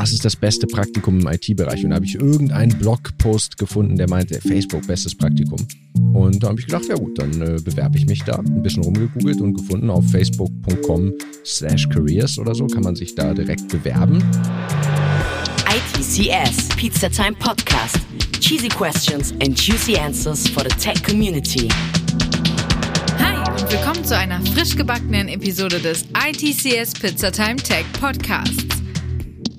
was ist das beste Praktikum im IT-Bereich? Und da habe ich irgendeinen Blogpost gefunden, der meinte, Facebook, bestes Praktikum. Und da habe ich gedacht, ja gut, dann äh, bewerbe ich mich da. Ein bisschen rumgegoogelt und gefunden auf facebook.com slash careers oder so kann man sich da direkt bewerben. ITCS, Pizza Time Podcast. Cheesy questions and juicy answers for the tech community. Willkommen zu einer frisch gebackenen Episode des ITCS Pizza Time Tech Podcasts.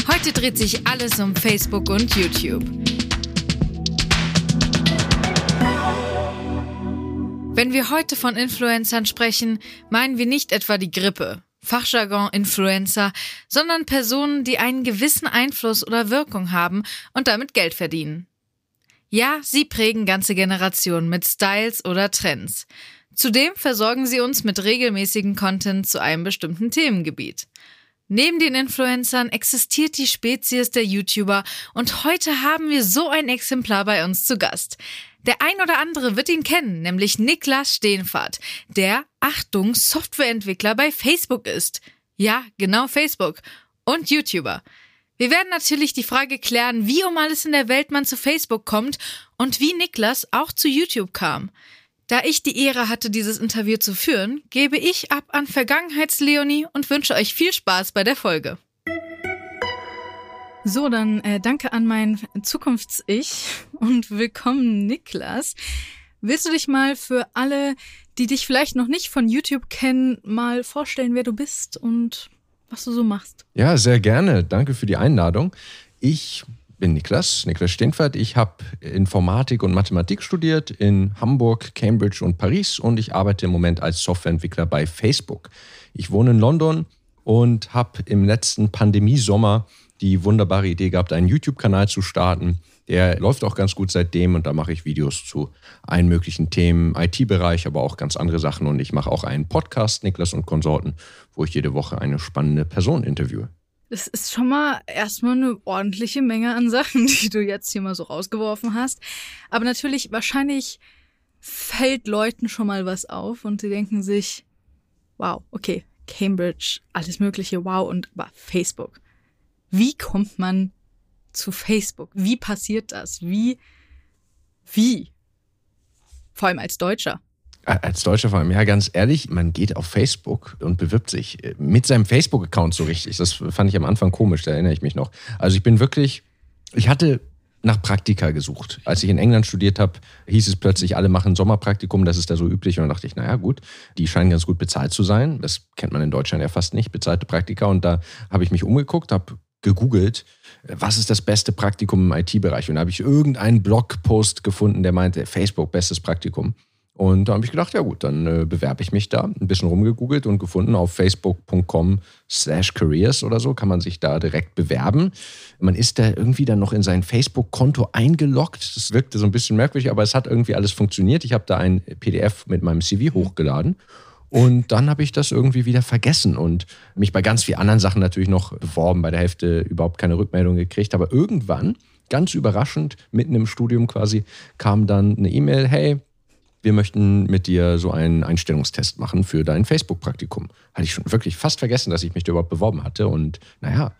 Heute dreht sich alles um Facebook und YouTube. Wenn wir heute von Influencern sprechen, meinen wir nicht etwa die Grippe, Fachjargon Influencer, sondern Personen, die einen gewissen Einfluss oder Wirkung haben und damit Geld verdienen. Ja, sie prägen ganze Generationen mit Styles oder Trends. Zudem versorgen sie uns mit regelmäßigen Content zu einem bestimmten Themengebiet. Neben den Influencern existiert die Spezies der YouTuber und heute haben wir so ein Exemplar bei uns zu Gast. Der ein oder andere wird ihn kennen, nämlich Niklas Steenfahrt, der, Achtung, Softwareentwickler bei Facebook ist. Ja, genau Facebook. Und YouTuber. Wir werden natürlich die Frage klären, wie um alles in der Welt man zu Facebook kommt und wie Niklas auch zu YouTube kam. Da ich die Ehre hatte, dieses Interview zu führen, gebe ich ab an Vergangenheits-Leonie und wünsche euch viel Spaß bei der Folge. So, dann äh, danke an mein Zukunfts-Ich und willkommen, Niklas. Willst du dich mal für alle, die dich vielleicht noch nicht von YouTube kennen, mal vorstellen, wer du bist und was du so machst? Ja, sehr gerne. Danke für die Einladung. Ich bin Niklas, Niklas Steenfert. Ich habe Informatik und Mathematik studiert in Hamburg, Cambridge und Paris und ich arbeite im Moment als Softwareentwickler bei Facebook. Ich wohne in London und habe im letzten Pandemiesommer die wunderbare Idee gehabt, einen YouTube-Kanal zu starten. Der läuft auch ganz gut seitdem und da mache ich Videos zu allen möglichen Themen, IT-Bereich, aber auch ganz andere Sachen. Und ich mache auch einen Podcast, Niklas und Konsorten, wo ich jede Woche eine spannende Person interviewe. Das ist schon mal erstmal eine ordentliche Menge an Sachen, die du jetzt hier mal so rausgeworfen hast. Aber natürlich, wahrscheinlich fällt Leuten schon mal was auf und sie denken sich, wow, okay, Cambridge, alles Mögliche, wow, und aber Facebook. Wie kommt man zu Facebook? Wie passiert das? Wie, wie? Vor allem als Deutscher. Als Deutscher vor allem, ja, ganz ehrlich, man geht auf Facebook und bewirbt sich äh, mit seinem Facebook-Account so richtig. Das fand ich am Anfang komisch, da erinnere ich mich noch. Also ich bin wirklich, ich hatte nach Praktika gesucht. Als ich in England studiert habe, hieß es plötzlich, alle machen Sommerpraktikum, das ist da so üblich. Und dann dachte ich, naja gut, die scheinen ganz gut bezahlt zu sein. Das kennt man in Deutschland ja fast nicht, bezahlte Praktika. Und da habe ich mich umgeguckt, habe gegoogelt, was ist das beste Praktikum im IT-Bereich? Und da habe ich irgendeinen Blogpost gefunden, der meinte, Facebook, bestes Praktikum. Und da habe ich gedacht, ja gut, dann äh, bewerbe ich mich da. Ein bisschen rumgegoogelt und gefunden auf facebook.com slash careers oder so, kann man sich da direkt bewerben. Man ist da irgendwie dann noch in sein Facebook-Konto eingeloggt. Das wirkte so ein bisschen merkwürdig, aber es hat irgendwie alles funktioniert. Ich habe da ein PDF mit meinem CV hochgeladen. Und dann habe ich das irgendwie wieder vergessen und mich bei ganz vielen anderen Sachen natürlich noch beworben, bei der Hälfte überhaupt keine Rückmeldung gekriegt. Aber irgendwann, ganz überraschend, mitten im Studium quasi, kam dann eine E-Mail, hey, wir möchten mit dir so einen Einstellungstest machen für dein Facebook-Praktikum. Hatte ich schon wirklich fast vergessen, dass ich mich da überhaupt beworben hatte. Und naja,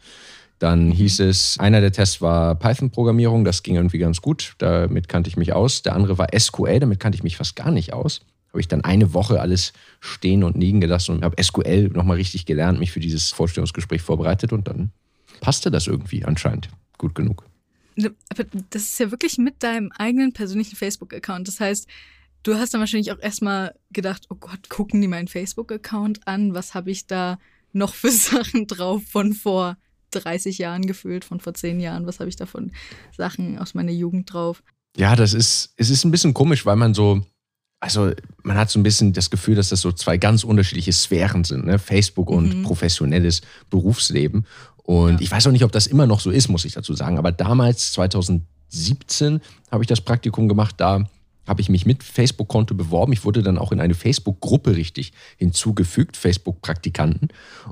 dann hieß es, einer der Tests war Python-Programmierung, das ging irgendwie ganz gut, damit kannte ich mich aus. Der andere war SQL, damit kannte ich mich fast gar nicht aus. Habe ich dann eine Woche alles stehen und liegen gelassen und habe SQL nochmal richtig gelernt, mich für dieses Vorstellungsgespräch vorbereitet und dann passte das irgendwie anscheinend gut genug. Aber das ist ja wirklich mit deinem eigenen persönlichen Facebook-Account. Das heißt, Du hast dann wahrscheinlich auch erstmal gedacht, oh Gott, gucken die meinen Facebook-Account an? Was habe ich da noch für Sachen drauf von vor 30 Jahren gefühlt, von vor 10 Jahren? Was habe ich da von Sachen aus meiner Jugend drauf? Ja, das ist, es ist ein bisschen komisch, weil man so, also man hat so ein bisschen das Gefühl, dass das so zwei ganz unterschiedliche Sphären sind, ne? Facebook und mhm. professionelles Berufsleben. Und ja. ich weiß auch nicht, ob das immer noch so ist, muss ich dazu sagen. Aber damals, 2017, habe ich das Praktikum gemacht, da habe ich mich mit Facebook-Konto beworben. Ich wurde dann auch in eine Facebook-Gruppe richtig hinzugefügt, Facebook-Praktikanten.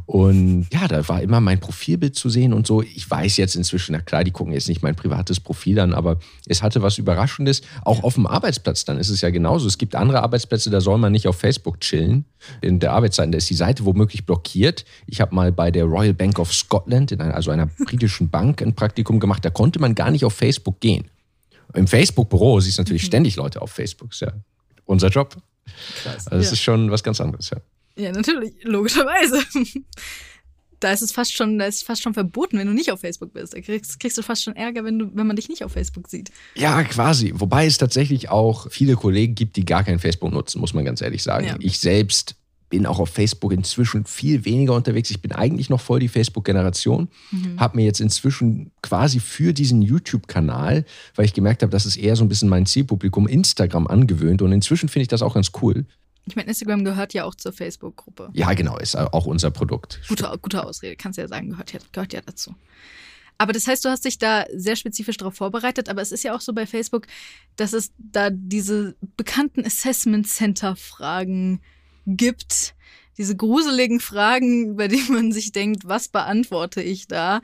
Und ja, da war immer mein Profilbild zu sehen und so. Ich weiß jetzt inzwischen, na klar, die gucken jetzt nicht mein privates Profil an, aber es hatte was Überraschendes. Auch auf dem Arbeitsplatz dann ist es ja genauso. Es gibt andere Arbeitsplätze, da soll man nicht auf Facebook chillen. In der Arbeitszeit, da ist die Seite womöglich blockiert. Ich habe mal bei der Royal Bank of Scotland, in einer, also einer britischen Bank, ein Praktikum gemacht. Da konnte man gar nicht auf Facebook gehen. Im Facebook-Büro siehst du natürlich mhm. ständig Leute auf Facebook. Ist ja unser Job. Krass. Also das ja. ist schon was ganz anderes, ja. Ja, natürlich, logischerweise. Da ist es fast schon, da ist fast schon verboten, wenn du nicht auf Facebook bist. Da kriegst, kriegst du fast schon Ärger, wenn, du, wenn man dich nicht auf Facebook sieht. Ja, quasi. Wobei es tatsächlich auch viele Kollegen gibt, die gar kein Facebook nutzen, muss man ganz ehrlich sagen. Ja. Ich selbst bin auch auf Facebook inzwischen viel weniger unterwegs. Ich bin eigentlich noch voll die Facebook-Generation. Mhm. Habe mir jetzt inzwischen quasi für diesen YouTube-Kanal, weil ich gemerkt habe, das ist eher so ein bisschen mein Zielpublikum, Instagram angewöhnt. Und inzwischen finde ich das auch ganz cool. Ich meine, Instagram gehört ja auch zur Facebook-Gruppe. Ja, genau, ist auch unser Produkt. Gute, gute Ausrede, kannst du ja sagen, gehört ja, gehört ja dazu. Aber das heißt, du hast dich da sehr spezifisch darauf vorbereitet. Aber es ist ja auch so bei Facebook, dass es da diese bekannten Assessment Center Fragen gibt gibt. Diese gruseligen Fragen, bei denen man sich denkt, was beantworte ich da?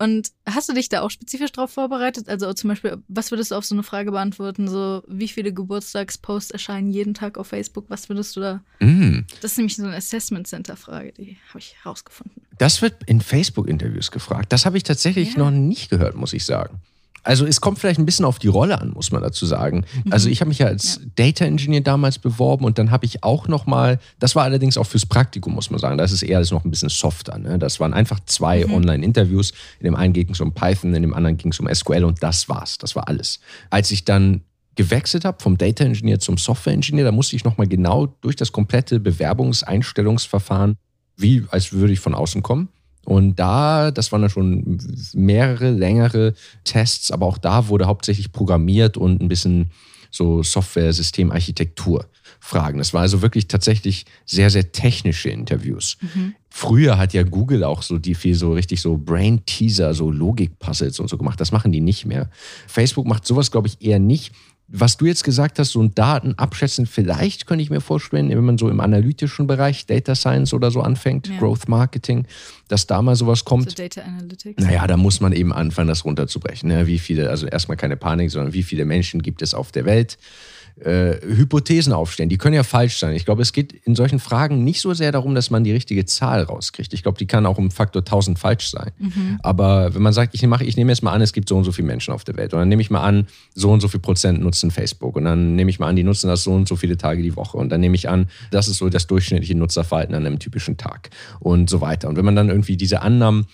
Und hast du dich da auch spezifisch darauf vorbereitet? Also zum Beispiel, was würdest du auf so eine Frage beantworten? So, wie viele Geburtstagsposts erscheinen jeden Tag auf Facebook? Was würdest du da? Mm. Das ist nämlich so eine Assessment Center Frage, die habe ich herausgefunden. Das wird in Facebook-Interviews gefragt. Das habe ich tatsächlich ja. noch nicht gehört, muss ich sagen. Also es kommt vielleicht ein bisschen auf die Rolle an, muss man dazu sagen. Mhm. Also ich habe mich ja als ja. Data Engineer damals beworben und dann habe ich auch noch mal, das war allerdings auch fürs Praktikum, muss man sagen. Das ist eher alles noch ein bisschen softer. Ne? Das waren einfach zwei mhm. Online-Interviews. In dem einen ging es um Python, in dem anderen ging es um SQL und das war's. Das war alles. Als ich dann gewechselt habe vom Data Engineer zum Software Engineer, da musste ich noch mal genau durch das komplette Bewerbungseinstellungsverfahren, wie als würde ich von außen kommen und da, das waren dann schon mehrere längere Tests, aber auch da wurde hauptsächlich programmiert und ein bisschen so Software-Systemarchitektur Fragen. Das war also wirklich tatsächlich sehr, sehr technische Interviews. Mhm. Früher hat ja Google auch so die viel so richtig so Brain-Teaser, so Logik-Puzzles und so gemacht. Das machen die nicht mehr. Facebook macht sowas, glaube ich, eher nicht was du jetzt gesagt hast, so ein Daten abschätzen, vielleicht könnte ich mir vorstellen, wenn man so im analytischen Bereich, Data Science oder so anfängt, ja. Growth Marketing, dass da mal sowas kommt. So Data Analytics. Naja, da muss man eben anfangen, das runterzubrechen. Ne? Wie viele, also erstmal keine Panik, sondern wie viele Menschen gibt es auf der Welt? Äh, Hypothesen aufstellen. Die können ja falsch sein. Ich glaube, es geht in solchen Fragen nicht so sehr darum, dass man die richtige Zahl rauskriegt. Ich glaube, die kann auch um Faktor 1000 falsch sein. Mhm. Aber wenn man sagt, ich, mache, ich nehme jetzt mal an, es gibt so und so viele Menschen auf der Welt. Und dann nehme ich mal an, so und so viel Prozent nutzen Facebook. Und dann nehme ich mal an, die nutzen das so und so viele Tage die Woche. Und dann nehme ich an, das ist so das durchschnittliche Nutzerverhalten an einem typischen Tag. Und so weiter. Und wenn man dann irgendwie diese Annahmen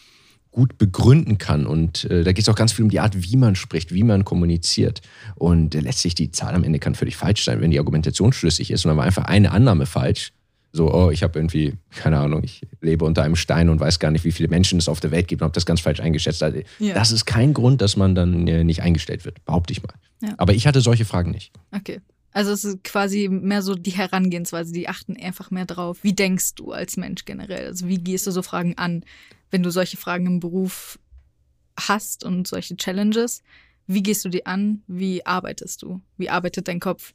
gut begründen kann. Und äh, da geht es auch ganz viel um die Art, wie man spricht, wie man kommuniziert. Und äh, letztlich die Zahl am Ende kann völlig falsch sein, wenn die Argumentation schlüssig ist und dann war einfach eine Annahme falsch. So, oh, ich habe irgendwie, keine Ahnung, ich lebe unter einem Stein und weiß gar nicht, wie viele Menschen es auf der Welt gibt und habe das ganz falsch eingeschätzt. Also, ja. Das ist kein Grund, dass man dann äh, nicht eingestellt wird, behaupte ich mal. Ja. Aber ich hatte solche Fragen nicht. Okay. Also es ist quasi mehr so die Herangehensweise, die achten einfach mehr drauf. Wie denkst du als Mensch generell? Also wie gehst du so Fragen an? Wenn du solche Fragen im Beruf hast und solche Challenges, wie gehst du die an? Wie arbeitest du? Wie arbeitet dein Kopf?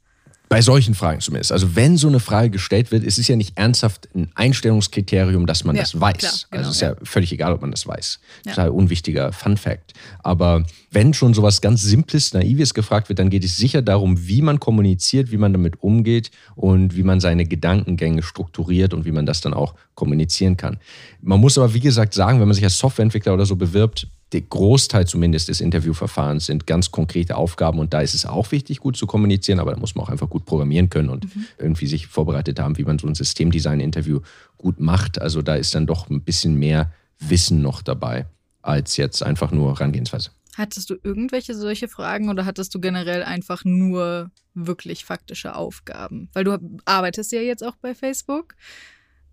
Bei solchen Fragen zumindest. Also wenn so eine Frage gestellt wird, ist es ja nicht ernsthaft ein Einstellungskriterium, dass man ja, das weiß. Klar, genau, also es ist ja, ja, völlig egal, ob man das weiß. Ja. Total unwichtiger Fun Fact. Aber wenn schon sowas ganz Simples, Naives gefragt wird, dann geht es sicher darum, wie man kommuniziert, wie man damit umgeht und wie man seine Gedankengänge strukturiert und wie man das dann auch kommunizieren kann. Man muss aber, wie gesagt, sagen, wenn man sich als Softwareentwickler oder so bewirbt, der Großteil zumindest des Interviewverfahrens sind ganz konkrete Aufgaben und da ist es auch wichtig, gut zu kommunizieren, aber da muss man auch einfach gut programmieren können und mhm. irgendwie sich vorbereitet haben, wie man so ein Systemdesign-Interview gut macht. Also da ist dann doch ein bisschen mehr Wissen noch dabei, als jetzt einfach nur Herangehensweise. Hattest du irgendwelche solche Fragen oder hattest du generell einfach nur wirklich faktische Aufgaben? Weil du arbeitest ja jetzt auch bei Facebook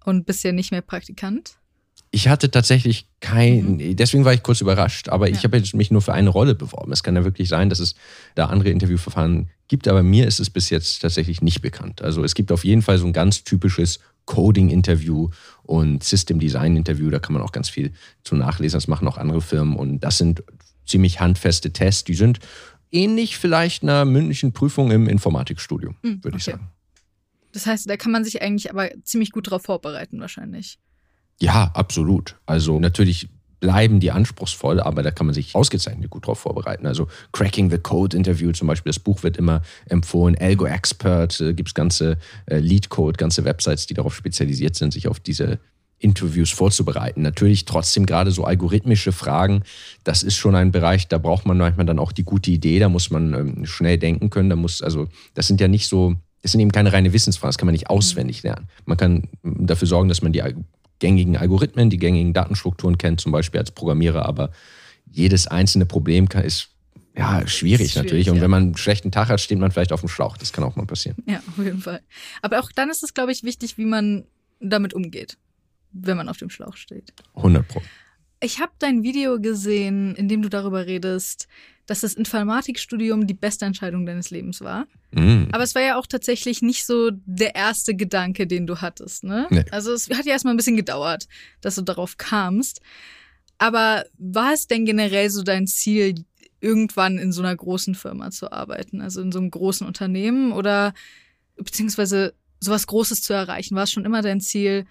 und bist ja nicht mehr Praktikant. Ich hatte tatsächlich kein, mhm. deswegen war ich kurz überrascht, aber ja. ich habe mich nur für eine Rolle beworben. Es kann ja wirklich sein, dass es da andere Interviewverfahren gibt, aber mir ist es bis jetzt tatsächlich nicht bekannt. Also es gibt auf jeden Fall so ein ganz typisches Coding-Interview und System-Design-Interview, da kann man auch ganz viel zu nachlesen, das machen auch andere Firmen und das sind ziemlich handfeste Tests, die sind ähnlich vielleicht einer mündlichen Prüfung im Informatikstudium, Hm, würde ich okay. sagen. Das heißt, da kann man sich eigentlich aber ziemlich gut darauf vorbereiten, wahrscheinlich. Ja, absolut. Also natürlich bleiben die anspruchsvoll, aber da kann man sich ausgezeichnet gut drauf vorbereiten. Also Cracking the Code Interview zum Beispiel, das Buch wird immer empfohlen. Algo Expert äh, gibt es ganze äh, Lead Code, ganze Websites, die darauf spezialisiert sind, sich auf diese Interviews vorzubereiten. Natürlich trotzdem gerade so algorithmische Fragen, das ist schon ein Bereich, da braucht man manchmal dann auch die gute Idee, da muss man ähm, schnell denken können, da muss, also das sind ja nicht so, das sind eben keine reine Wissensfragen, das kann man nicht auswendig lernen. Man kann ähm, dafür sorgen, dass man die gängigen Algorithmen, die gängigen Datenstrukturen kennt, zum Beispiel als Programmierer, aber jedes einzelne Problem kann, ist ja schwierig, Ist schwierig, natürlich. Und ja. wenn man einen schlechten Tag hat, steht man vielleicht auf dem Schlauch. Das kann auch mal passieren. Ja, auf jeden Fall. Aber auch dann ist es, glaube ich, wichtig, wie man damit umgeht, wenn man auf dem Schlauch steht. 100 Pro. Ich habe dein Video gesehen, in dem du darüber redest, dass das Informatikstudium die beste Entscheidung deines Lebens war. Mhm. Aber es war ja auch tatsächlich nicht so der erste Gedanke, den du hattest, ne? Nee. Also es hat ja erstmal ein bisschen gedauert, dass du darauf kamst. Aber war es denn generell so dein Ziel, irgendwann in so einer großen Firma zu arbeiten, also in so einem großen Unternehmen oder beziehungsweise sowas Großes zu erreichen? War es schon immer dein Ziel,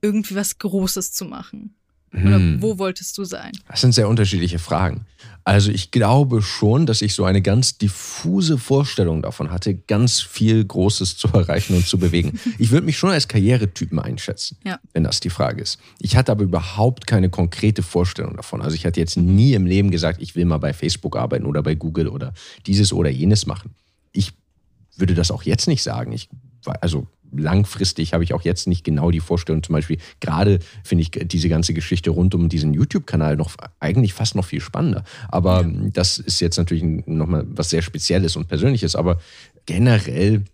irgendwie was Großes zu machen? Oder Mhm. wo wolltest du sein? Das sind sehr unterschiedliche Fragen. Also ich glaube schon, dass ich so eine ganz diffuse Vorstellung davon hatte, ganz viel Großes zu erreichen und zu bewegen. Ich würde mich schon als Karrieretypen einschätzen, Ja. wenn das die Frage ist. Ich hatte aber überhaupt keine konkrete Vorstellung davon. Also ich hatte jetzt nie im Leben gesagt, ich will mal bei Facebook arbeiten oder bei Google oder dieses oder jenes machen. Ich würde das auch jetzt nicht sagen. Ich, also langfristig habe ich auch jetzt nicht genau die Vorstellung. Zum Beispiel gerade finde ich diese ganze Geschichte rund um diesen YouTube-Kanal noch eigentlich fast noch viel spannender. Aber das ist jetzt natürlich nochmal was sehr Spezielles und Persönliches. Aber generell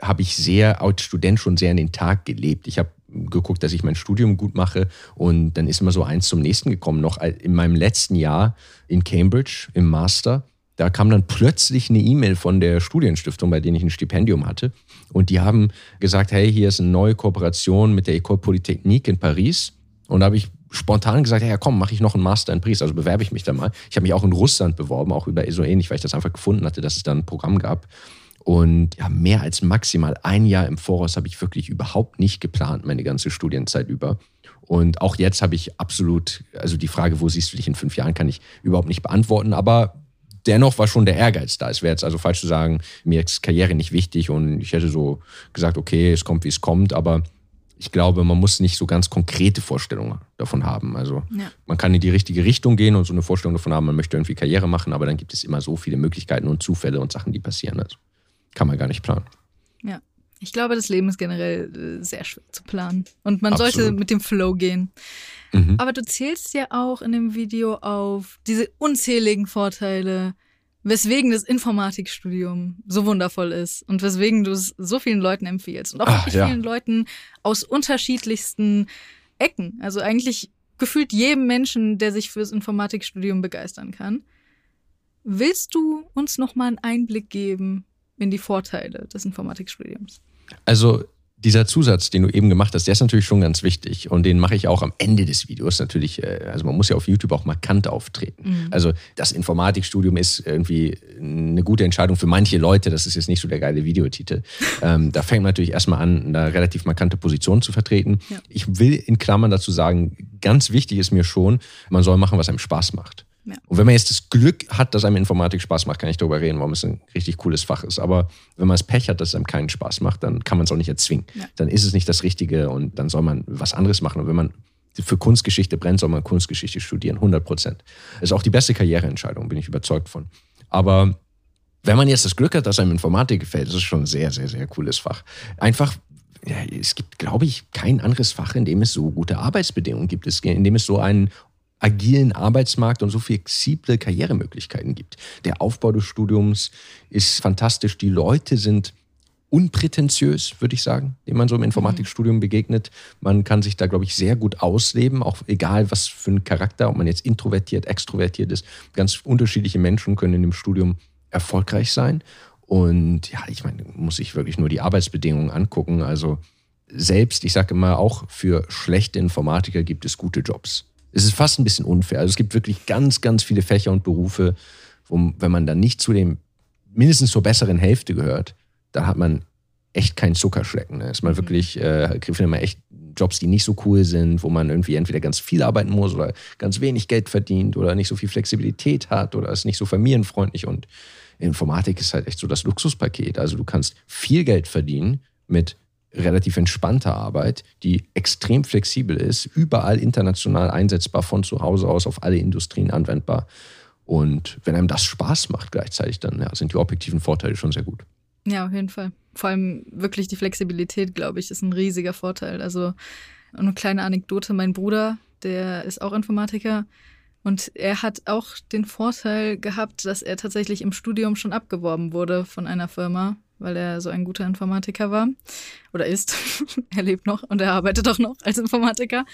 habe ich sehr als Student schon sehr in den Tag gelebt. Ich habe geguckt, dass ich mein Studium gut mache und dann ist immer so eins zum nächsten gekommen. Noch in meinem letzten Jahr in Cambridge im Master, da kam dann plötzlich eine E-Mail von der Studienstiftung, bei denen ich ein Stipendium hatte und die haben gesagt, hey, hier ist eine neue Kooperation mit der École Polytechnique in Paris und da habe ich spontan gesagt, ja komm, mache ich noch einen Master in Paris, also bewerbe ich mich da mal. Ich habe mich auch in Russland beworben, auch über so ähnlich, weil ich das einfach gefunden hatte, dass es da ein Programm gab. Und ja, mehr als maximal ein Jahr im Voraus habe ich wirklich überhaupt nicht geplant, meine ganze Studienzeit über. Und auch jetzt habe ich absolut, also die Frage, wo siehst du dich in fünf Jahren, kann ich überhaupt nicht beantworten. Aber dennoch war schon der Ehrgeiz da. Es wäre jetzt also falsch zu sagen, mir ist Karriere nicht wichtig und ich hätte so gesagt, okay, es kommt, wie es kommt. Aber ich glaube, man muss nicht so ganz konkrete Vorstellungen davon haben. Also Ja. man kann in die richtige Richtung gehen und so eine Vorstellung davon haben, man möchte irgendwie Karriere machen, aber dann gibt es immer so viele Möglichkeiten und Zufälle und Sachen, die passieren. Also kann man gar nicht planen. Ja. Ich glaube, das Leben ist generell äh, sehr schwer zu planen. Und man sollte Absolut. mit dem Flow gehen. Mhm. Aber du zählst ja auch in dem Video auf diese unzähligen Vorteile, weswegen das Informatikstudium so wundervoll ist und weswegen du es so vielen Leuten empfiehlst. Und auch Ah, wirklich ja. vielen Leuten aus unterschiedlichsten Ecken. Also eigentlich gefühlt jedem Menschen, der sich fürs Informatikstudium begeistern kann. Willst du uns noch mal einen Einblick geben in die Vorteile des Informatikstudiums? Also dieser Zusatz, den du eben gemacht hast, der ist natürlich schon ganz wichtig und den mache ich auch am Ende des Videos natürlich. äh, Also man muss ja auf YouTube auch markant auftreten. Also das Informatikstudium ist irgendwie eine gute Entscheidung für manche Leute. Das ist jetzt nicht so der geile Videotitel. ähm, da fängt man natürlich erstmal an, eine relativ markante Position zu vertreten. Ja. Ich will in Klammern dazu sagen, ganz wichtig ist mir schon, man soll machen, was einem Spaß macht. Ja. Und wenn man jetzt das Glück hat, dass einem Informatik Spaß macht, kann ich darüber reden, warum es ein richtig cooles Fach ist. Aber wenn man das Pech hat, dass es einem keinen Spaß macht, dann kann man es auch nicht erzwingen. Ja. Dann ist es nicht das Richtige und dann soll man was anderes machen. Und wenn man für Kunstgeschichte brennt, soll man Kunstgeschichte studieren, 100 Prozent. Ist auch die beste Karriereentscheidung, bin ich überzeugt von. Aber wenn man jetzt das Glück hat, dass einem Informatik gefällt, das ist schon ein sehr, sehr, sehr cooles Fach. Einfach, ja, es gibt, glaube ich, kein anderes Fach, in dem es so gute Arbeitsbedingungen gibt, Es- in dem es so einen agilen Arbeitsmarkt und so flexible Karrieremöglichkeiten gibt. Der Aufbau des Studiums ist fantastisch. Die Leute sind unprätentiös, würde ich sagen, dem man so im Informatikstudium begegnet. Man kann sich da, glaube ich, sehr gut ausleben, auch egal was für ein Charakter, ob man jetzt introvertiert, extrovertiert ist. Ganz unterschiedliche Menschen können in dem Studium erfolgreich sein. Und ja, ich meine, muss sich wirklich nur die Arbeitsbedingungen angucken. Also selbst, ich sage immer, auch für schlechte Informatiker gibt es gute Jobs. Es ist fast ein bisschen unfair. Also es gibt wirklich ganz, ganz viele Fächer und Berufe, wo, wenn man dann nicht zu dem, mindestens zur besseren Hälfte gehört, dann hat man echt keinen Zuckerschlecken. Ne? Ist man wirklich, äh, findet man echt Jobs, die nicht so cool sind, wo man irgendwie entweder ganz viel arbeiten muss oder ganz wenig Geld verdient oder nicht so viel Flexibilität hat oder ist nicht so familienfreundlich. Und Informatik ist halt echt so das Luxuspaket. Also du kannst viel Geld verdienen mit relativ entspannter Arbeit, die extrem flexibel ist, überall international einsetzbar, von zu Hause aus auf alle Industrien anwendbar. Und wenn einem das Spaß macht gleichzeitig, dann ja, sind die objektiven Vorteile schon sehr gut. Ja, auf jeden Fall. Vor allem wirklich die Flexibilität, glaube ich, ist ein riesiger Vorteil. Also eine kleine Anekdote, mein Bruder, der ist auch Informatiker und er hat auch den Vorteil gehabt, dass er tatsächlich im Studium schon abgeworben wurde von einer Firma, weil er so ein guter Informatiker war oder ist. er lebt noch und er arbeitet auch noch als Informatiker.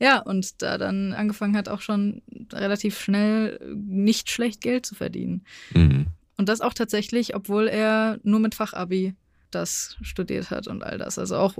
Ja, und da dann angefangen hat, auch schon relativ schnell nicht schlecht Geld zu verdienen. Mhm. Und das auch tatsächlich, obwohl er nur mit Fachabi das studiert hat und all das. Also auch,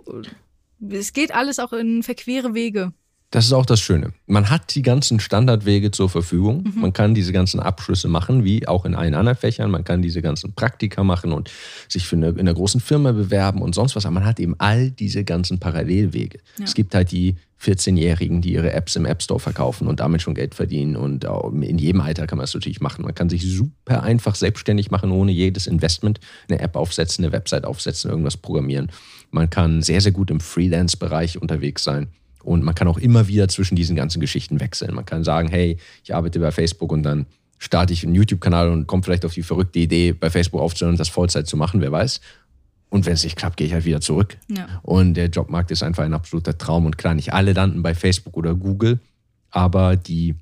es geht alles auch in verquere Wege. Das ist auch das Schöne. Man hat die ganzen Standardwege zur Verfügung. Mhm. Man kann diese ganzen Abschlüsse machen, wie auch in allen anderen Fächern. Man kann diese ganzen Praktika machen und sich für eine, in einer großen Firma bewerben und sonst was. Aber man hat eben all diese ganzen Parallelwege. Ja. Es gibt halt die 14-Jährigen, die ihre Apps im App Store verkaufen und damit schon Geld verdienen. Und in jedem Alter kann man das natürlich machen. Man kann sich super einfach selbstständig machen, ohne jedes Investment. Eine App aufsetzen, eine Website aufsetzen, irgendwas programmieren. Man kann sehr, sehr gut im Freelance-Bereich unterwegs sein. Und man kann auch immer wieder zwischen diesen ganzen Geschichten wechseln. Man kann sagen, hey, ich arbeite bei Facebook und dann starte ich einen YouTube-Kanal und komme vielleicht auf die verrückte Idee, bei Facebook aufzuhören und das Vollzeit zu machen, wer weiß. Und wenn es nicht klappt, gehe ich halt wieder zurück. Ja. Und der Jobmarkt ist einfach ein absoluter Traum. Und klar, nicht alle landen bei Facebook oder Google, aber die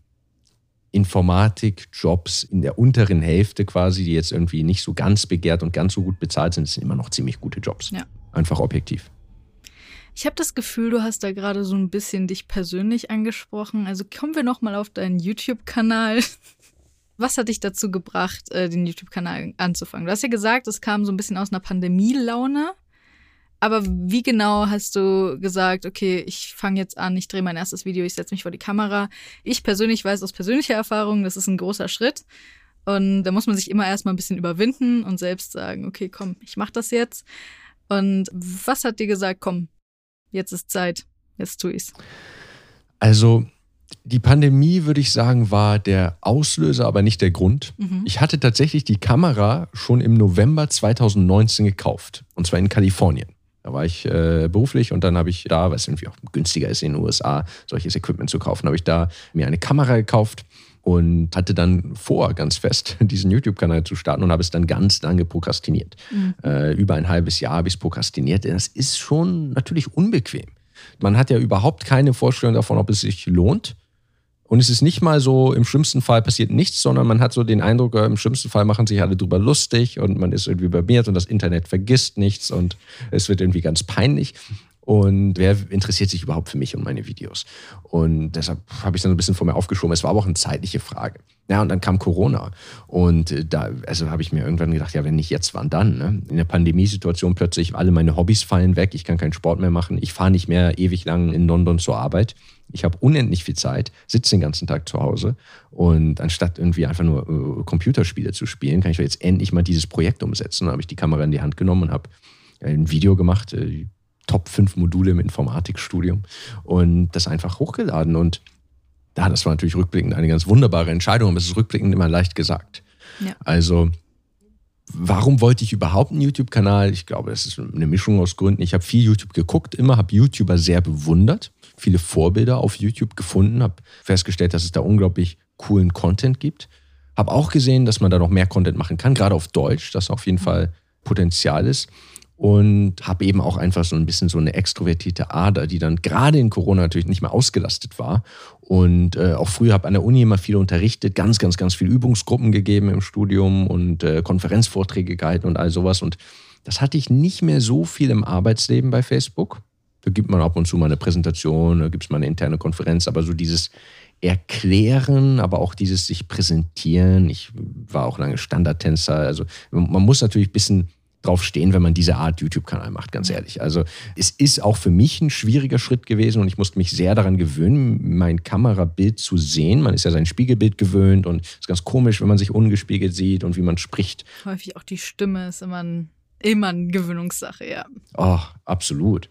Informatik-Jobs in der unteren Hälfte quasi, die jetzt irgendwie nicht so ganz begehrt und ganz so gut bezahlt sind, sind immer noch ziemlich gute Jobs. Ja. Einfach objektiv. Ich habe das Gefühl, du hast da gerade so ein bisschen dich persönlich angesprochen. Also kommen wir noch mal auf deinen YouTube-Kanal. Was hat dich dazu gebracht, äh, den YouTube-Kanal anzufangen? Du hast ja gesagt, es kam so ein bisschen aus einer Pandemielaune. Aber wie genau hast du gesagt, okay, ich fange jetzt an, ich drehe mein erstes Video, ich setze mich vor die Kamera? Ich persönlich weiß aus persönlicher Erfahrung, das ist ein großer Schritt. Und da muss man sich immer erstmal ein bisschen überwinden und selbst sagen, okay, komm, ich mache das jetzt. Und was hat dir gesagt, komm, jetzt ist Zeit, jetzt tue ich's? Also, die Pandemie, würde ich sagen, war der Auslöser, aber nicht der Grund. Mhm. Ich hatte tatsächlich die Kamera schon im November 2019 gekauft. Und zwar in Kalifornien. Da war ich äh, beruflich und dann habe ich da, weil es irgendwie auch günstiger ist in den USA, solches Equipment zu kaufen, habe ich da mir eine Kamera gekauft und hatte dann vor, ganz fest, diesen YouTube-Kanal zu starten und habe es dann ganz lange prokrastiniert. Mhm. Äh, über ein halbes Jahr habe ich es prokrastiniert. Das ist schon natürlich unbequem. Man hat ja überhaupt keine Vorstellung davon, ob es sich lohnt. Und es ist nicht mal so, im schlimmsten Fall passiert nichts, sondern man hat so den Eindruck, äh, im schlimmsten Fall machen sich alle drüber lustig und man ist irgendwie übermiert und das Internet vergisst nichts und es wird irgendwie ganz peinlich. Und wer interessiert sich überhaupt für mich und meine Videos? Und deshalb habe ich dann ein bisschen vor mir aufgeschoben. Es war aber auch eine zeitliche Frage. Ja, und dann kam Corona. Und äh, da, also habe ich mir irgendwann gedacht, ja, wenn nicht jetzt, wann dann? Ne? In der Pandemiesituation plötzlich alle meine Hobbys fallen weg. Ich kann keinen Sport mehr machen. Ich fahre nicht mehr ewig lang in London zur Arbeit. Ich habe unendlich viel Zeit, sitze den ganzen Tag zu Hause und anstatt irgendwie einfach nur äh, Computerspiele zu spielen, kann ich jetzt endlich mal dieses Projekt umsetzen. Da habe ich die Kamera in die Hand genommen und habe ein Video gemacht, äh, Top 5 Module im Informatikstudium und das einfach hochgeladen. Und ja, das war natürlich rückblickend eine ganz wunderbare Entscheidung, aber es ist rückblickend immer leicht gesagt. Ja. Also, warum wollte ich überhaupt einen YouTube-Kanal? Ich glaube, das ist eine Mischung aus Gründen. Ich habe viel YouTube geguckt, immer habe YouTuber sehr bewundert, viele Vorbilder auf YouTube gefunden, habe festgestellt, dass es da unglaublich coolen Content gibt. Habe auch gesehen, dass man da noch mehr Content machen kann, gerade auf Deutsch, das auf jeden Fall Potenzial ist und habe eben auch einfach so ein bisschen so eine extrovertierte Ader, die dann gerade in Corona natürlich nicht mehr ausgelastet war. Und äh, auch früher habe an der Uni immer viel unterrichtet, ganz, ganz, ganz viel Übungsgruppen gegeben im Studium und äh, Konferenzvorträge gehalten und all sowas. Und das hatte ich nicht mehr so viel im Arbeitsleben bei Facebook. Da gibt man ab und zu mal eine Präsentation, da gibt es mal eine interne Konferenz, aber so dieses Erklären, aber auch dieses sich präsentieren. Ich war auch lange Standardtänzer. Also man muss natürlich ein bisschen drauf stehen, wenn man diese Art YouTube-Kanal macht, ganz ehrlich. Also es ist auch für mich ein schwieriger Schritt gewesen und ich musste mich sehr daran gewöhnen, mein Kamerabild zu sehen. Man ist ja sein Spiegelbild gewöhnt und es ist ganz komisch, wenn man sich ungespiegelt sieht und wie man spricht. Häufig auch die Stimme ist immer, ein, immer eine Gewöhnungssache, ja. Oh, absolut.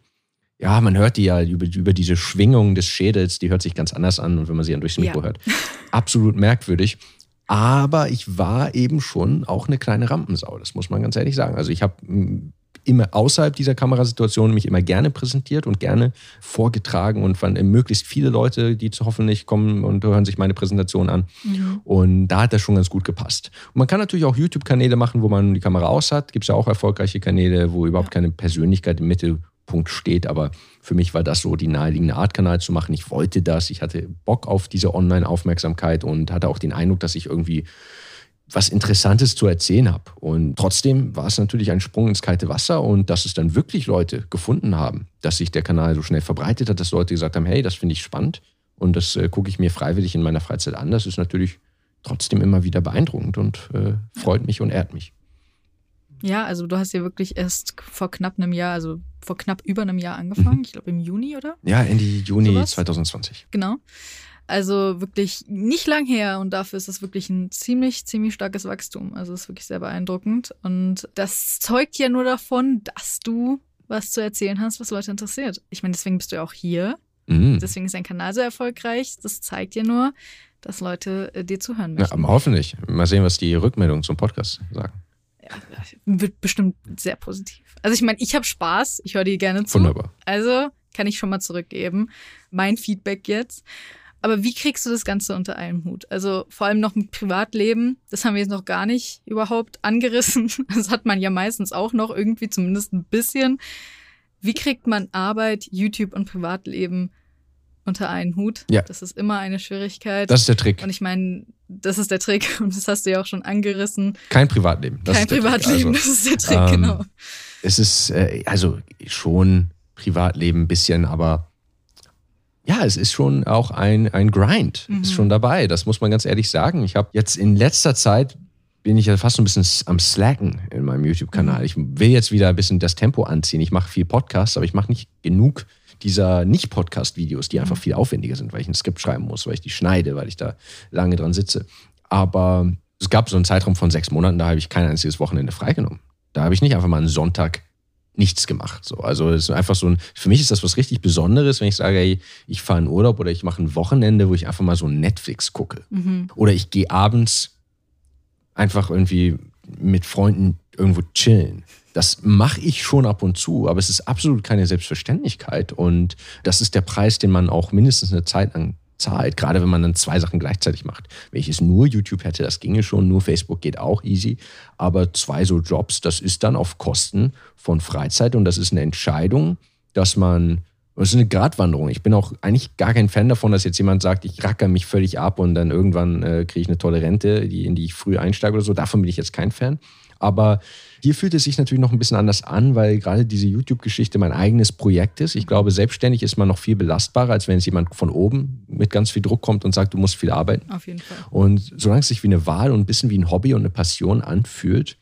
Ja, man hört die ja über, über diese Schwingung des Schädels, die hört sich ganz anders an und wenn man sie dann durchs Mikro Ja. hört. Absolut merkwürdig. Aber ich war eben schon auch eine kleine Rampensau, das muss man ganz ehrlich sagen. Also ich habe mm, immer außerhalb dieser Kamerasituation mich immer gerne präsentiert und gerne vorgetragen und fand möglichst viele Leute, die zu hoffentlich kommen und hören sich meine Präsentation an. Und da hat das schon ganz gut gepasst. Und man kann natürlich auch YouTube-Kanäle machen, wo man die Kamera aus hat. Gibt es ja auch erfolgreiche Kanäle, wo überhaupt keine Persönlichkeit im Mittelpunkt steht. Aber für mich war das so die naheliegende Art, Kanal zu machen. Ich wollte das. Ich hatte Bock auf diese Online-Aufmerksamkeit und hatte auch den Eindruck, dass ich irgendwie was Interessantes zu erzählen habe. Und trotzdem war es natürlich ein Sprung ins kalte Wasser und dass es dann wirklich Leute gefunden haben, dass sich der Kanal so schnell verbreitet hat, dass Leute gesagt haben, hey, das finde ich spannend und das äh, gucke ich mir freiwillig in meiner Freizeit an. Das ist natürlich trotzdem immer wieder beeindruckend und äh, freut mich und ehrt mich. Ja, also du hast ja wirklich erst vor knapp einem Jahr, also vor knapp über einem Jahr angefangen. Ich glaube im Juni, oder? Ja, Ende Juni Sowas? 2020. Genau. Also wirklich nicht lang her und dafür ist es wirklich ein ziemlich, ziemlich starkes Wachstum. Also es ist wirklich sehr beeindruckend. Und das zeugt ja nur davon, dass du was zu erzählen hast, was Leute interessiert. Ich meine, deswegen bist du ja auch hier. Mhm. Deswegen ist dein Kanal so erfolgreich. Das zeigt ja nur, dass Leute äh, dir zuhören Ja, möchten. aber hoffentlich. Mal sehen, was die Rückmeldungen zum Podcast sagen. Wird bestimmt sehr positiv. Also ich meine, ich habe Spaß. Ich höre dir gerne zu. Wunderbar. Also kann ich schon mal zurückgeben. Mein Feedback jetzt. Aber wie kriegst du das Ganze unter einem Hut? Also vor allem noch mit Privatleben, das haben wir jetzt noch gar nicht überhaupt angerissen. Das hat man ja meistens auch noch irgendwie, zumindest ein bisschen. Wie kriegt man Arbeit, YouTube und Privatleben unter einen Hut? Ja. Das ist immer eine Schwierigkeit. Das ist der Trick. und ich meine, das ist der Trick und das hast du ja auch schon angerissen. Kein Privatleben. Das Kein. Privatleben, Also, das ist der Trick, ähm, genau. es ist äh, also schon Privatleben ein bisschen, aber ja, es ist schon auch ein, ein Grind. Mhm. Ist schon dabei. Das muss man ganz ehrlich sagen. Ich habe jetzt in letzter Zeit bin ich ja fast so ein bisschen am Slacken in meinem YouTube-Kanal. Mhm. Ich will jetzt wieder ein bisschen das Tempo anziehen. Ich mache viel Podcasts, aber ich mache nicht genug dieser Nicht-Podcast-Videos, die Mhm. einfach viel aufwendiger sind, weil ich ein Skript schreiben muss, weil ich die schneide, weil ich da lange dran sitze. Aber es gab so einen Zeitraum von sechs Monaten, da habe ich kein einziges Wochenende freigenommen. Da habe ich nicht einfach mal einen Sonntag nichts gemacht. So. Also es ist einfach so ein, für mich ist das was richtig Besonderes, wenn ich sage, ey, ich fahre in Urlaub oder ich mache ein Wochenende, wo ich einfach mal so Netflix gucke. Mhm. Oder ich gehe abends einfach irgendwie mit Freunden irgendwo chillen. Das mache ich schon ab und zu, aber es ist absolut keine Selbstverständlichkeit. Und das ist der Preis, den man auch mindestens eine Zeit lang zahlt, gerade wenn man dann zwei Sachen gleichzeitig macht. Jetzt nur YouTube hätte, das ginge schon, nur Facebook geht auch easy. Aber zwei so Jobs, das ist dann auf Kosten von Freizeit und das ist eine Entscheidung, dass man das ist eine Gratwanderung. Ich bin auch eigentlich gar kein Fan davon, dass jetzt jemand sagt, ich racker mich völlig ab und dann irgendwann äh, kriege ich eine tolle Rente, die, in die ich früh einsteige oder so. Davon bin ich jetzt kein Fan. Aber hier fühlt es sich natürlich noch ein bisschen anders an, weil gerade diese YouTube-Geschichte mein eigenes Projekt ist. Ich glaube, selbstständig ist man noch viel belastbarer, als wenn es jemand von oben mit ganz viel Druck kommt und sagt, du musst viel arbeiten. Auf jeden Fall. Und solange es sich wie eine Wahl und ein bisschen wie ein Hobby und eine Passion anfühlt,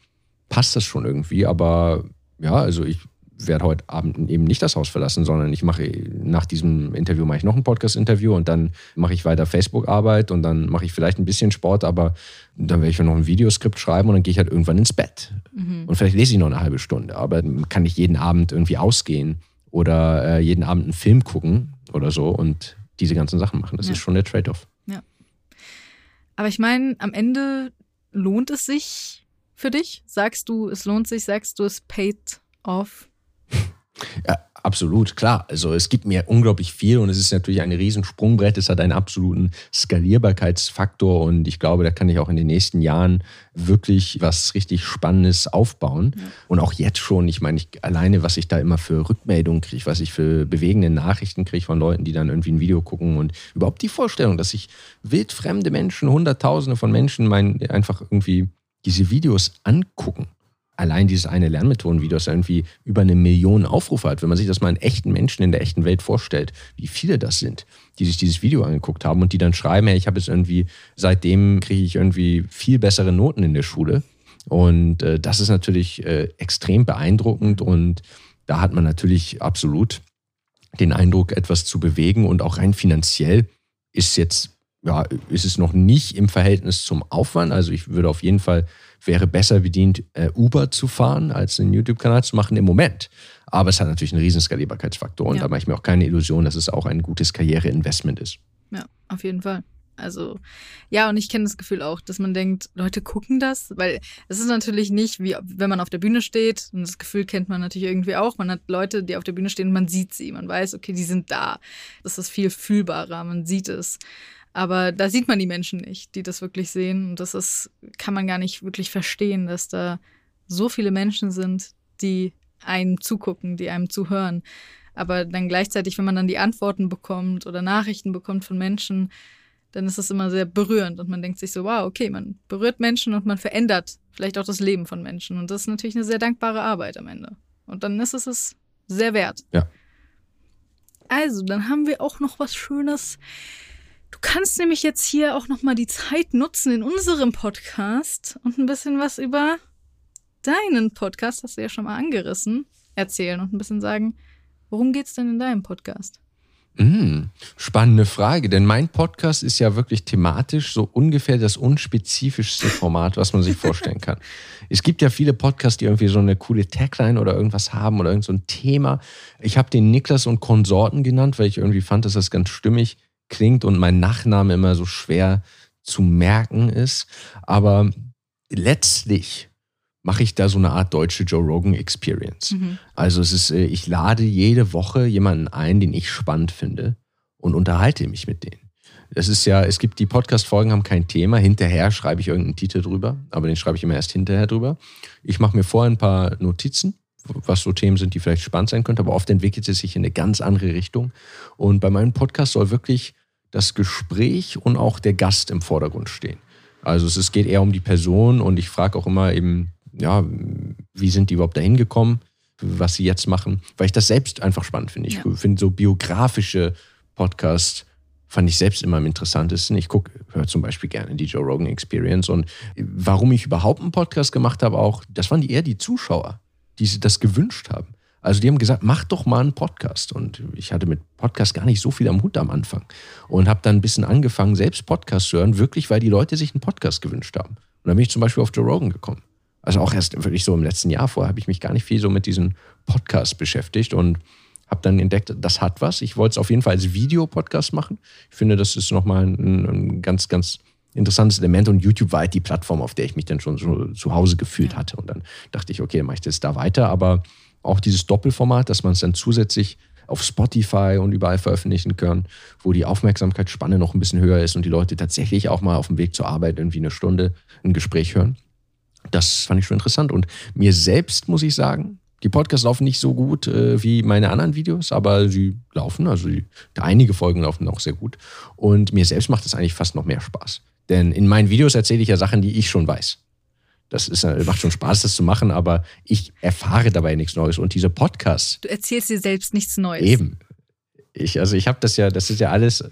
passt das schon irgendwie. Aber ja, also ich werde heute Abend eben nicht das Haus verlassen, sondern ich mache nach diesem Interview mache ich noch ein Podcast-Interview und dann mache ich weiter Facebook-Arbeit und dann mache ich vielleicht ein bisschen Sport, aber dann werde ich noch ein Videoskript schreiben und dann gehe ich halt irgendwann ins Bett. Und vielleicht lese ich noch eine halbe Stunde, aber dann kann ich jeden Abend irgendwie ausgehen oder äh, jeden Abend einen Film gucken oder so und diese ganzen Sachen machen. Das Ja. ist schon der Trade-off. Aber ich meine, am Ende lohnt es sich für dich? Sagst du, es lohnt sich? Sagst du, es paid off? Ja, absolut, klar. Also es gibt mir unglaublich viel und es ist natürlich ein Riesensprungbrett. Es hat einen absoluten Skalierbarkeitsfaktor und ich glaube, da kann ich auch in den nächsten Jahren wirklich was richtig Spannendes aufbauen. Und auch jetzt schon, ich meine, ich, alleine, was ich da immer für Rückmeldungen kriege, was ich für bewegende Nachrichten kriege von Leuten, die dann irgendwie ein Video gucken und überhaupt die Vorstellung, dass sich wildfremde Menschen, Hunderttausende von Menschen mein, einfach irgendwie diese Videos angucken allein dieses eine Lernmethodenvideo, das irgendwie über eine Million Aufrufe hat, wenn man sich das mal in echten Menschen in der echten Welt vorstellt, wie viele das sind, die sich dieses Video angeguckt haben und die dann schreiben, hey, ich habe jetzt irgendwie, seitdem kriege ich irgendwie viel bessere Noten in der Schule. Und äh, das ist natürlich äh, extrem beeindruckend und da hat man natürlich absolut den Eindruck, etwas zu bewegen und auch rein finanziell ist jetzt, ja, ist es noch nicht im Verhältnis zum Aufwand. Also ich würde auf jeden Fall, wäre besser bedient, äh, Uber zu fahren, als einen YouTube-Kanal zu machen im Moment. Aber es hat natürlich einen riesen Skalierbarkeitsfaktor und Ja. da mache ich mir auch keine Illusion, dass es auch ein gutes Karriereinvestment ist. Ja, auf jeden Fall. Also, ja, und ich kenne das Gefühl auch, dass man denkt, Leute gucken das, weil es ist natürlich nicht wie, wenn man auf der Bühne steht, und das Gefühl kennt man natürlich irgendwie auch. Man hat Leute, die auf der Bühne stehen und man sieht sie, man weiß, okay, die sind da. Das ist viel fühlbarer, man sieht es. Aber da sieht man die Menschen nicht, die das wirklich sehen. Und das ist, kann man gar nicht wirklich verstehen, dass da so viele Menschen sind, die einem zugucken, die einem zuhören. Aber dann gleichzeitig, wenn man dann die Antworten bekommt oder Nachrichten bekommt von Menschen, dann ist das immer sehr berührend und man denkt sich so, wow, okay, man berührt Menschen und man verändert vielleicht auch das Leben von Menschen. Und das ist natürlich eine sehr dankbare Arbeit am Ende. Und dann ist es es sehr wert. Ja. Also, dann haben wir auch noch was Schönes. Du kannst nämlich jetzt hier auch noch mal die Zeit nutzen in unserem Podcast und ein bisschen was über deinen Podcast, hast du ja schon mal angerissen, erzählen und ein bisschen sagen, worum geht's denn in deinem Podcast? Mm, spannende Frage, denn mein Podcast ist ja wirklich thematisch so ungefähr das unspezifischste Format, was man sich vorstellen kann. Es gibt ja viele Podcasts, die irgendwie so eine coole Tagline oder irgendwas haben oder irgend so ein Thema. Ich habe den Niklas und Konsorten genannt, weil ich irgendwie fand, dass das ganz stimmig klingt und mein Nachname immer so schwer zu merken ist. Aber letztlich mache ich da so eine Art deutsche Joe Rogan Experience. Also es ist, äh, ich lade jede Woche jemanden ein, den ich spannend finde und unterhalte mich mit denen. Das ist ja, es gibt die Podcast-Folgen haben kein Thema. Hinterher schreibe ich irgendeinen Titel drüber, aber den schreibe ich immer erst hinterher drüber. Ich mache mir vorher ein paar Notizen, was so Themen sind, die vielleicht spannend sein könnten, aber oft entwickelt es sich in eine ganz andere Richtung. Und bei meinem Podcast soll wirklich das Gespräch und auch der Gast im Vordergrund stehen. Also es geht eher um die Person und ich frage auch immer eben, ja, wie sind die überhaupt dahin gekommen, was sie jetzt machen, weil ich das selbst einfach spannend finde. Ich Ja. finde so biografische Podcasts fand ich selbst immer am interessantesten. Ich gucke, höre zum Beispiel gerne die Joe Rogan Experience und warum ich überhaupt einen Podcast gemacht habe, auch, das waren die eher die Zuschauer, die das gewünscht haben. Also die haben gesagt, mach doch mal einen Podcast. Und ich hatte mit Podcast gar nicht so viel am Hut am Anfang. Und habe dann ein bisschen angefangen, selbst Podcasts zu hören, wirklich, weil die Leute sich einen Podcast gewünscht haben. Und dann bin ich zum Beispiel auf Joe Rogan gekommen. Also auch erst wirklich so im letzten Jahr vorher habe ich mich gar nicht viel so mit diesen Podcasts beschäftigt und habe dann entdeckt, das hat was. Ich wollte es auf jeden Fall als Videopodcast machen. Ich finde, das ist nochmal ein, ein ganz, ganz interessantes Element und YouTube war halt die Plattform, auf der ich mich dann schon so zu Hause gefühlt hatte. Und dann dachte ich, okay, mache ich das da weiter. Aber auch dieses Doppelformat, dass man es dann zusätzlich auf Spotify und überall veröffentlichen kann, wo die Aufmerksamkeitsspanne noch ein bisschen höher ist und die Leute tatsächlich auch mal auf dem Weg zur Arbeit irgendwie eine Stunde ein Gespräch hören. Das fand ich schon interessant. Und mir selbst muss ich sagen, die Podcasts laufen nicht so gut äh, wie meine anderen Videos, aber sie laufen. Also die, einige Folgen laufen auch sehr gut. Und mir selbst macht es eigentlich fast noch mehr Spaß. Denn in meinen Videos erzähle ich ja Sachen, die ich schon weiß. Das ist, äh, macht schon Spaß, das zu machen, aber ich erfahre dabei nichts Neues. Und diese Podcasts, Du erzählst dir selbst nichts Neues. Eben. Ich, also ich habe das ja, das ist ja alles äh,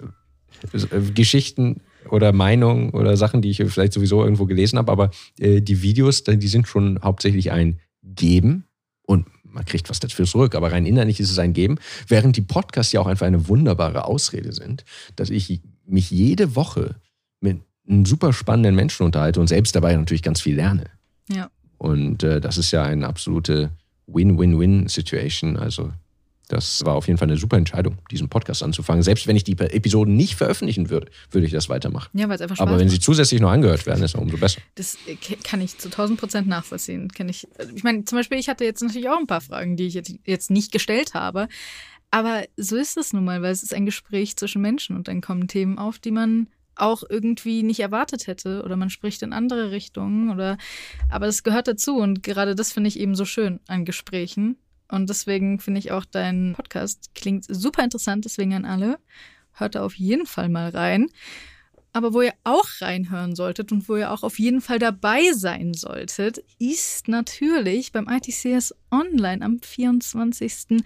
Geschichten oder Meinungen oder Sachen, die ich vielleicht sowieso irgendwo gelesen habe, aber äh, die Videos, die sind schon hauptsächlich ein Geben und man kriegt was dafür zurück, aber rein innerlich ist es ein Geben, während die Podcasts ja auch einfach eine wunderbare Ausrede sind, dass ich mich jede Woche mit einem super spannenden Menschen unterhalte und selbst dabei natürlich ganz viel lerne. Ja. Und äh, das ist ja eine absolute Win-Win-Win-Situation. Also das war auf jeden Fall eine super Entscheidung, diesen Podcast anzufangen. Selbst wenn ich die Episoden nicht veröffentlichen würde, würde ich das weitermachen. Ja, weil es einfach Spaß Aber wenn sie zusätzlich noch angehört werden, ist es umso besser. Das äh, kann ich zu 1000 Prozent nachvollziehen. Kenn ich, ich meine, zum Beispiel, ich hatte jetzt natürlich auch ein paar Fragen, die ich jetzt, jetzt nicht gestellt habe. Aber so ist es nun mal, weil es ist ein Gespräch zwischen Menschen und dann kommen Themen auf, die man auch irgendwie nicht erwartet hätte oder man spricht in andere Richtungen oder aber es gehört dazu und gerade das finde ich eben so schön an Gesprächen und deswegen finde ich auch dein Podcast klingt super interessant, deswegen an alle hört da auf jeden Fall mal rein. Aber wo ihr auch reinhören solltet und wo ihr auch auf jeden Fall dabei sein solltet, ist natürlich beim ITCS Online am 24.09.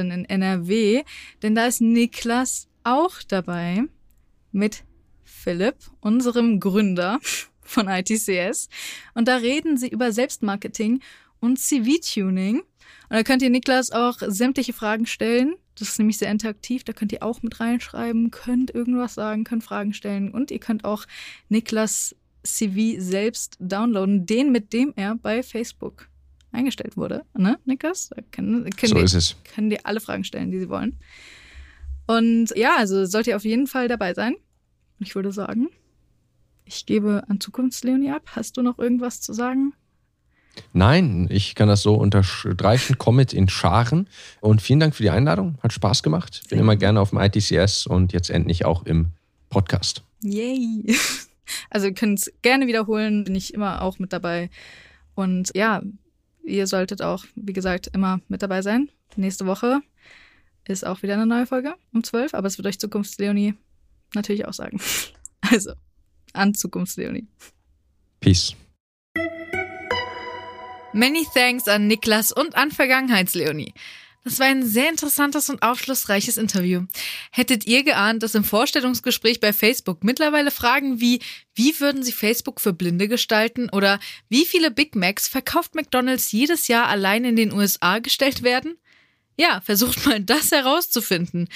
in NRW. Denn da ist Niklas auch dabei mit Philipp, unserem Gründer von ITCS. Und da reden sie über Selbstmarketing und CV-Tuning. Und da könnt ihr Niklas auch sämtliche Fragen stellen. Das ist nämlich sehr interaktiv. Da könnt ihr auch mit reinschreiben, könnt irgendwas sagen, könnt Fragen stellen. Und ihr könnt auch Niklas CV selbst downloaden, den mit dem er bei Facebook eingestellt wurde. Ne, Niklas? Da können, können So die, ist es. können dir alle Fragen stellen, die sie wollen. Und ja, also sollt ihr auf jeden Fall dabei sein. Ich würde sagen, ich gebe an Zukunftsleonie ab. Hast du noch irgendwas zu sagen? Nein, ich kann das so unterstreichen. Kommet in Scharen. Und vielen Dank für die Einladung. Hat Spaß gemacht. Bin immer gerne auf dem ITCS und jetzt endlich auch im Podcast. Yay! Also ihr könnt es gerne wiederholen, bin ich immer auch mit dabei. Und ja, ihr solltet auch, wie gesagt, immer mit dabei sein. Nächste Woche ist auch wieder eine neue Folge um 12, aber es wird euch Zukunftsleonie natürlich auch sagen. Also, an Zukunftsleonie. Peace. Many thanks an Niklas und an Vergangenheitsleonie. Das war ein sehr interessantes und aufschlussreiches Interview. Hättet ihr geahnt, dass im Vorstellungsgespräch bei Facebook mittlerweile Fragen wie, wie würden Sie Facebook für Blinde gestalten oder wie viele Big Macs verkauft McDonald's jedes Jahr allein in den USA gestellt werden? Ja, versucht mal das herauszufinden.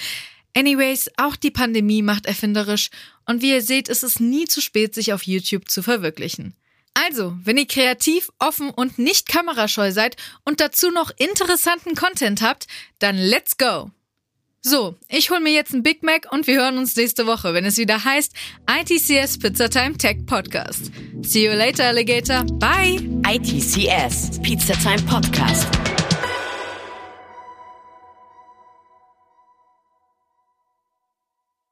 Anyways, auch die Pandemie macht erfinderisch und wie ihr seht, ist es nie zu spät, sich auf YouTube zu verwirklichen. Also, wenn ihr kreativ, offen und nicht kamerascheu seid und dazu noch interessanten Content habt, dann let's go! So, ich hol mir jetzt einen Big Mac und wir hören uns nächste Woche, wenn es wieder heißt ITCS Pizza Time Tech Podcast. See you later, Alligator. Bye! ITCS, Pizza Time Podcast.